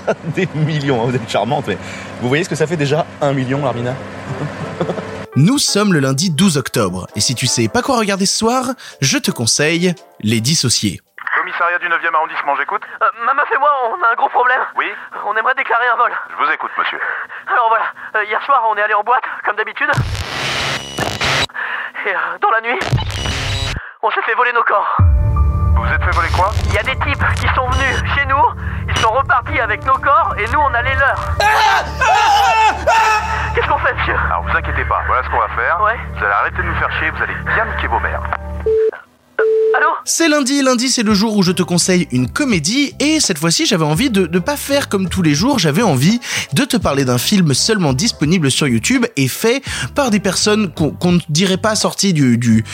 Des millions, hein, vous êtes charmante, mais vous voyez ce que ça fait déjà un million, Larmina Nous sommes le lundi 12 octobre, et si tu sais pas quoi regarder ce soir, je te conseille Les Dissociés. Commissariat du 9e arrondissement, j'écoute Euh, Maman et moi, on a un gros problème. Oui On aimerait déclarer un vol. Je vous écoute, monsieur. Alors voilà, euh, hier soir, on est allé en boîte, comme d'habitude. Et euh, dans la nuit, on s'est fait voler nos corps. Vous vous êtes fait voler quoi? Il y a des types qui sont venus chez nous, sont repartis avec nos corps et nous, on a les leurs. Qu'est-ce qu'on fait, monsieur? Alors vous inquiétez pas, voilà ce qu'on va faire. Ouais. Vous allez arrêter de nous faire chier, vous allez bien niquer vos mères. C'est lundi, lundi c'est le jour où je te conseille une comédie et cette fois-ci j'avais envie de ne pas faire comme tous les jours, j'avais envie de te parler d'un film seulement disponible sur YouTube et fait par des personnes qu'on ne dirait pas sorties du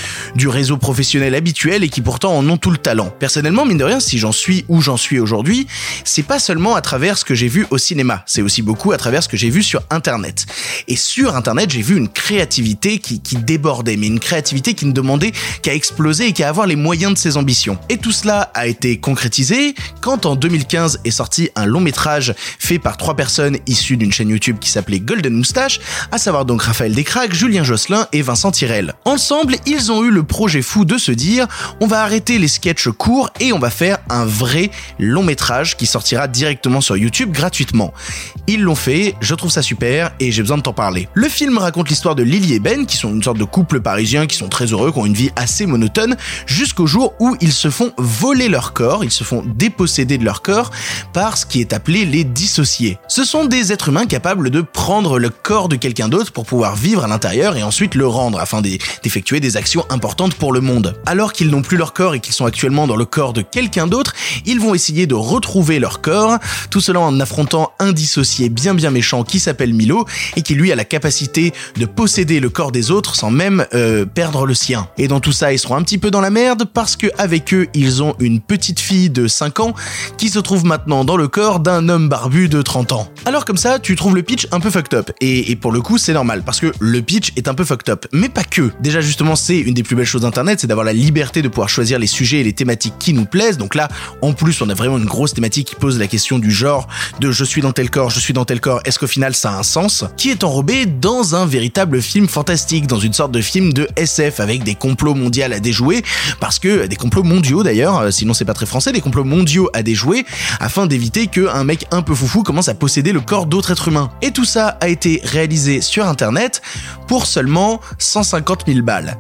réseau professionnel habituel et qui pourtant en ont tout le talent. Personnellement, mine de rien, si j'en suis où j'en suis aujourd'hui, c'est pas seulement à travers ce que j'ai vu au cinéma, c'est aussi beaucoup à travers ce que j'ai vu sur Internet. Et sur Internet, j'ai vu une créativité qui, qui débordait, mais une créativité qui ne demandait qu'à exploser et qu'à avoir les moyens de ses ambitions. Et tout cela a été concrétisé quand en 2015 est sorti un long métrage fait par trois personnes issues d'une chaîne YouTube qui s'appelait Golden Moustache, à savoir donc Raphaël Descraques, Julien Josselin et Vincent Tirel. Ensemble, ils ont eu le projet fou de se dire on va arrêter les sketchs courts et on va faire un vrai long métrage qui sortira directement sur YouTube gratuitement. Ils l'ont fait, je trouve ça super et j'ai besoin de t'en parler. Le film raconte l'histoire de Lily et Ben qui sont une sorte de couple parisien qui sont très heureux, qui ont une vie assez monotone jusqu'au jour où ils se font voler leur corps, ils se font déposséder de leur corps par ce qui est appelé les dissociés. Ce sont des êtres humains capables de prendre le corps de quelqu'un d'autre pour pouvoir vivre à l'intérieur et ensuite le rendre afin d'e- d'effectuer des actions importantes pour le monde. Alors qu'ils n'ont plus leur corps et qu'ils sont actuellement dans le corps de quelqu'un d'autre, ils vont essayer de retrouver leur corps, tout cela en affrontant un dissocié bien bien méchant qui s'appelle Milo et qui lui a la capacité de posséder le corps des autres sans même euh, perdre le sien. Et dans tout ça, ils seront un petit peu dans la merde parce que avec eux, ils ont une petite fille de 5 ans qui se trouve maintenant dans le corps d'un homme barbu de 30 ans. Alors comme ça, tu trouves le pitch un peu fucked up. Et, et pour le coup, c'est normal parce que le pitch est un peu fucked up. Mais pas que. Déjà justement, c'est une des plus belles choses d'internet, c'est d'avoir la liberté de pouvoir choisir les sujets et les thématiques qui nous plaisent. Donc là, en plus, on a vraiment une grosse thématique qui pose la question du genre de je suis dans tel corps, je suis dans tel corps, est-ce qu'au final ça a un sens? Qui est enrobé dans un véritable film fantastique, dans une sorte de film de SF avec des complots mondiaux à déjouer, parce que des complots mondiaux d'ailleurs, euh, sinon c'est pas très français, des complots mondiaux à déjouer, afin d'éviter que un mec un peu foufou commence à posséder le corps d'autres êtres humains. Et tout ça a été réalisé sur internet pour seulement 150 000 balles.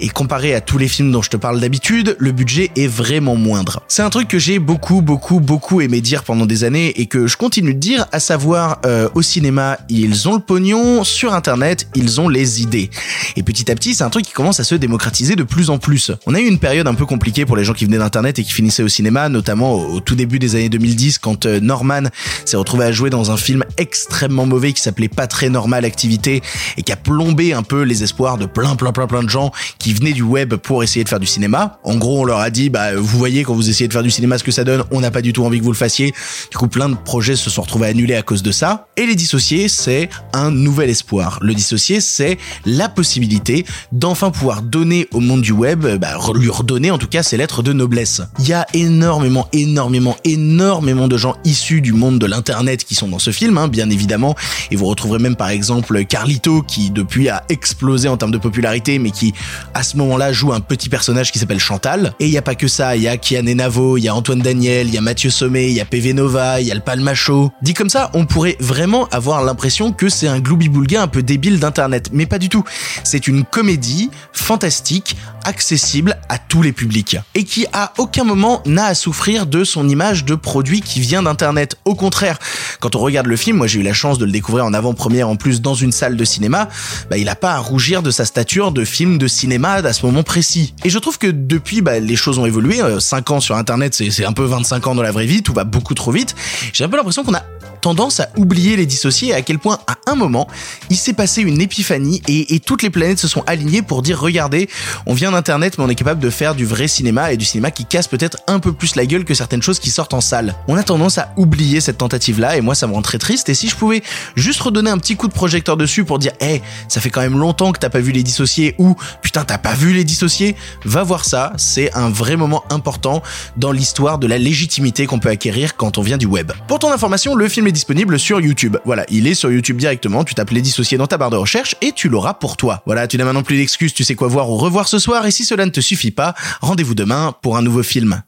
Et comparé à tous les films dont je te parle d'habitude, le budget est vraiment moindre. C'est un truc que j'ai beaucoup, beaucoup, beaucoup aimé dire pendant des années et que je continue de dire, à savoir euh, au cinéma, ils ont le pognon, sur internet, ils ont les idées. Et petit à petit, c'est un truc qui commence à se démocratiser de plus en plus. On a eu une période un peu compliquée pour les gens qui venaient d'internet et qui finissaient au cinéma, notamment au, tout début des années 2010 quand euh, Norman s'est retrouvé à jouer dans un film extrêmement mauvais qui s'appelait Pas très normal activité et qui a plombé un peu les espoirs de plein plein plein plein de gens venaient du web pour essayer de faire du cinéma. En gros, on leur a dit, bah, vous voyez quand vous essayez de faire du cinéma ce que ça donne, on n'a pas du tout envie que vous le fassiez. Du coup, plein de projets se sont retrouvés annulés à cause de ça. Et les dissociés, c'est un nouvel espoir. Le dissocié, c'est la possibilité d'enfin pouvoir donner au monde du web, bah, lui redonner en tout cas ses lettres de noblesse. Il y a énormément, énormément, énormément de gens issus du monde de l'internet qui sont dans ce film, hein, bien évidemment. Et vous retrouverez même par exemple Carlito qui depuis a explosé en termes de popularité, mais qui à ce moment-là joue un petit personnage qui s'appelle Chantal. Et il y a pas que ça, il y a Kian Navo, il y a Antoine Daniel, il y a Mathieu Sommet, il y a PV Nova, il y a le Palmacho. Dit comme ça, on pourrait vraiment avoir l'impression que c'est un gloubi-boulga un peu débile d'internet, mais pas du tout. C'est une comédie fantastique, accessible à tous les publics et qui à aucun moment n'a à souffrir de son image de produit qui vient d'internet. Au contraire, quand on regarde le film, moi j'ai eu la chance de le découvrir en avant-première en plus dans une salle de cinéma, bah il a pas à rougir de sa stature de film de cinéma à ce moment précis. Et je trouve que depuis, bah, les choses ont évolué. 5 ans sur internet, c'est un peu 25 ans dans la vraie vie, tout va beaucoup trop vite. J'ai un peu l'impression qu'on a tendance à oublier les dissociés et à quel point, à un moment, il s'est passé une épiphanie et, et toutes les planètes se sont alignées pour dire regardez, on vient d'internet mais on est capable de faire du vrai cinéma et du cinéma qui casse peut-être un peu plus la gueule que certaines choses qui sortent en salle. On a tendance à oublier cette tentative-là et moi ça me rend très triste et si je pouvais juste redonner un petit coup de projecteur dessus pour dire hé, ça fait quand même longtemps que t'as pas vu les dissociés ou putain t'as pas vu les dissociés, va voir ça, c'est un vrai moment important dans l'histoire de la légitimité qu'on peut acquérir quand on vient du web. Pour ton information, le film disponible sur YouTube. Voilà, il est sur YouTube directement, tu tapes les dissociés dans ta barre de recherche et tu l'auras pour toi. Voilà, tu n'as maintenant plus d'excuses, tu sais quoi voir ou revoir ce soir et si cela ne te suffit pas, rendez-vous demain pour un nouveau film.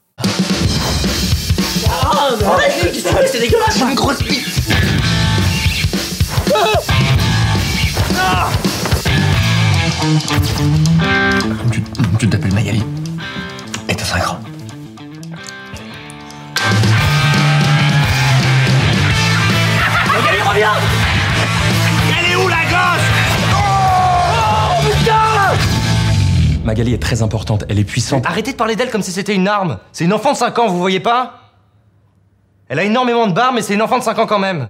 Tu, t'appelles Magali. Et t'as 5 ans. Elle est où la gosse? Oh putain Magali est très importante, elle est puissante. Arrêtez de parler d'elle comme si c'était une arme. C'est une enfant de 5 ans, vous voyez pas? Elle a énormément de barres, mais c'est une enfant de 5 ans quand même.